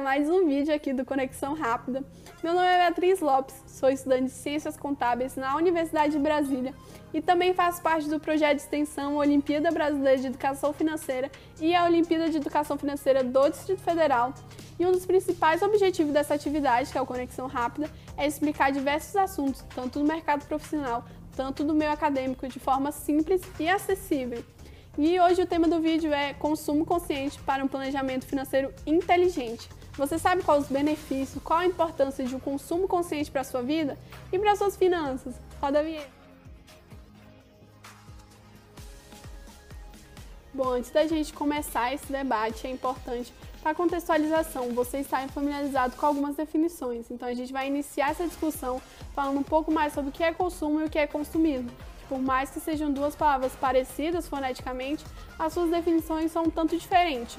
mais um vídeo aqui do Conexão Rápida. Meu nome é Beatriz Lopes, sou estudante de Ciências Contábeis na Universidade de Brasília e também faço parte do projeto de extensão Olimpíada Brasileira de Educação Financeira e a Olimpíada de Educação Financeira do Distrito Federal. E um dos principais objetivos dessa atividade, que é o Conexão Rápida, é explicar diversos assuntos, tanto do mercado profissional, tanto do meio acadêmico, de forma simples e acessível. E hoje o tema do vídeo é consumo consciente para um planejamento financeiro inteligente. Você sabe quais os benefícios, qual a importância de um consumo consciente para a sua vida e para as suas finanças? Roda a vinheta. Bom, antes da gente começar esse debate, é importante para a contextualização, você estar familiarizado com algumas definições. Então a gente vai iniciar essa discussão falando um pouco mais sobre o que é consumo e o que é consumismo. Por mais que sejam duas palavras parecidas foneticamente, as suas definições são um tanto diferentes.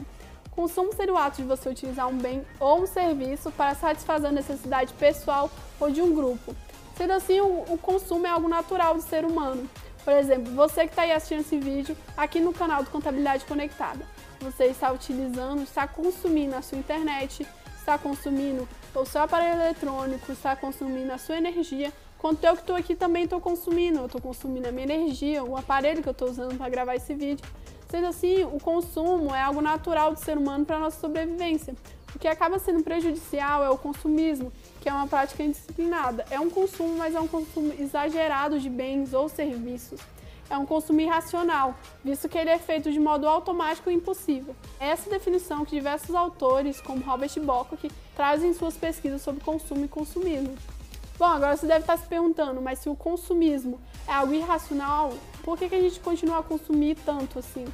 Consumo seria o ato de você utilizar um bem ou um serviço para satisfazer a necessidade pessoal ou de um grupo. Sendo assim, o, o consumo é algo natural do ser humano. Por exemplo, você que está aí assistindo esse vídeo aqui no canal do Contabilidade Conectada, você está utilizando, está consumindo a sua internet, está consumindo o seu aparelho eletrônico, está consumindo a sua energia Quanto eu que estou aqui também estou consumindo, eu estou consumindo a minha energia, o aparelho que eu estou usando para gravar esse vídeo. Sendo assim, o consumo é algo natural do ser humano para a nossa sobrevivência. O que acaba sendo prejudicial é o consumismo, que é uma prática indisciplinada. É um consumo, mas é um consumo exagerado de bens ou serviços. É um consumo irracional, visto que ele é feito de modo automático e impossível. É essa definição que diversos autores, como Robert Bock, trazem em suas pesquisas sobre consumo e consumismo. Bom, agora você deve estar se perguntando, mas se o consumismo é algo irracional, por que, que a gente continua a consumir tanto assim?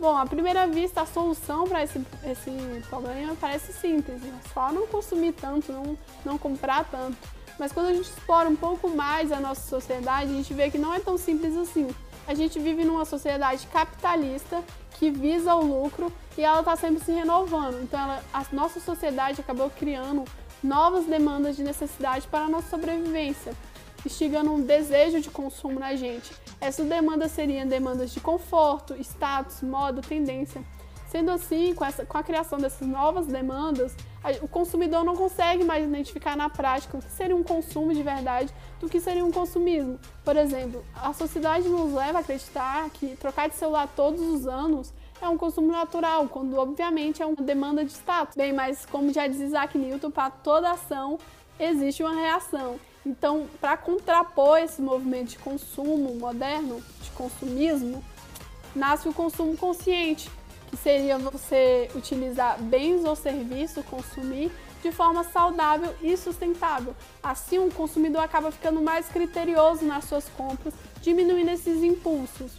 Bom, à primeira vista, a solução para esse, esse problema parece simples, né? só não consumir tanto, não, não comprar tanto. Mas quando a gente explora um pouco mais a nossa sociedade, a gente vê que não é tão simples assim. A gente vive numa sociedade capitalista que visa o lucro e ela está sempre se renovando. Então, ela, a nossa sociedade acabou criando novas demandas de necessidade para a nossa sobrevivência, instigando um desejo de consumo na gente. Essas demandas seriam demandas de conforto, status, moda, tendência. Sendo assim, com, essa, com a criação dessas novas demandas, o consumidor não consegue mais identificar na prática o que seria um consumo de verdade do que seria um consumismo. Por exemplo, a sociedade nos leva a acreditar que trocar de celular todos os anos é um consumo natural, quando obviamente é uma demanda de status. Bem, mas como já diz Isaac Newton, para toda ação existe uma reação. Então, para contrapor esse movimento de consumo moderno, de consumismo, nasce o consumo consciente, que seria você utilizar bens ou serviços, consumir de forma saudável e sustentável. Assim, o consumidor acaba ficando mais criterioso nas suas compras, diminuindo esses impulsos.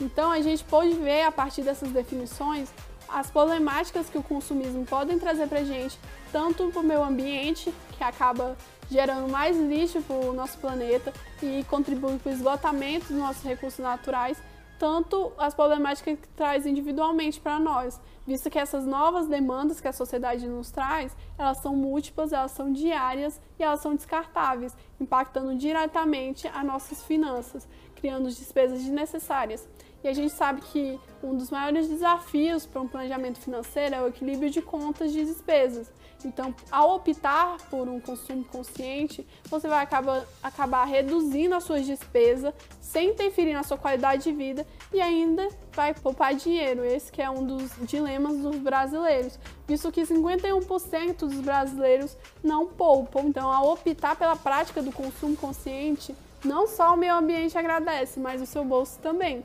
Então, a gente pode ver a partir dessas definições as problemáticas que o consumismo podem trazer para a gente, tanto para o meio ambiente, que acaba gerando mais lixo para o nosso planeta e contribui para o esgotamento dos nossos recursos naturais, tanto as problemáticas que traz individualmente para nós, visto que essas novas demandas que a sociedade nos traz, elas são múltiplas, elas são diárias e elas são descartáveis, impactando diretamente as nossas finanças, criando despesas desnecessárias. E a gente sabe que um dos maiores desafios para um planejamento financeiro é o equilíbrio de contas de despesas. Então, ao optar por um consumo consciente, você vai acabar, acabar reduzindo as suas despesas sem interferir na sua qualidade de vida e ainda vai poupar dinheiro. Esse que é um dos dilemas dos brasileiros, visto que 51% dos brasileiros não poupam. Então, ao optar pela prática do consumo consciente, não só o meio ambiente agradece, mas o seu bolso também.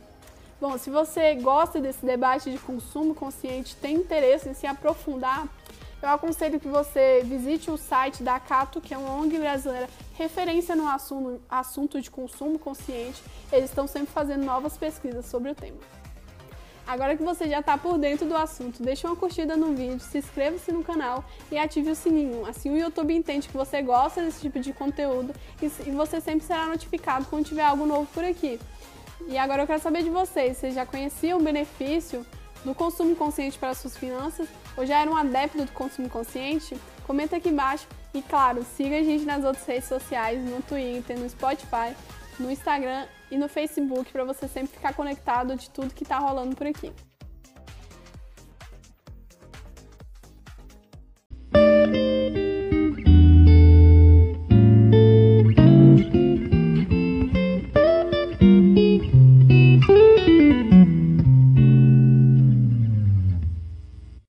Bom, se você gosta desse debate de consumo consciente, tem interesse em se aprofundar, eu aconselho que você visite o site da Cato, que é uma ONG brasileira referência no assunto, assunto de consumo consciente. Eles estão sempre fazendo novas pesquisas sobre o tema. Agora que você já está por dentro do assunto, deixe uma curtida no vídeo, se inscreva-se no canal e ative o sininho. Assim o YouTube entende que você gosta desse tipo de conteúdo e você sempre será notificado quando tiver algo novo por aqui. E agora eu quero saber de vocês, vocês já conheciam o benefício do consumo consciente para as suas finanças ou já eram um adepto do consumo consciente? Comenta aqui embaixo e claro, siga a gente nas outras redes sociais, no Twitter, no Spotify, no Instagram e no Facebook para você sempre ficar conectado de tudo que está rolando por aqui.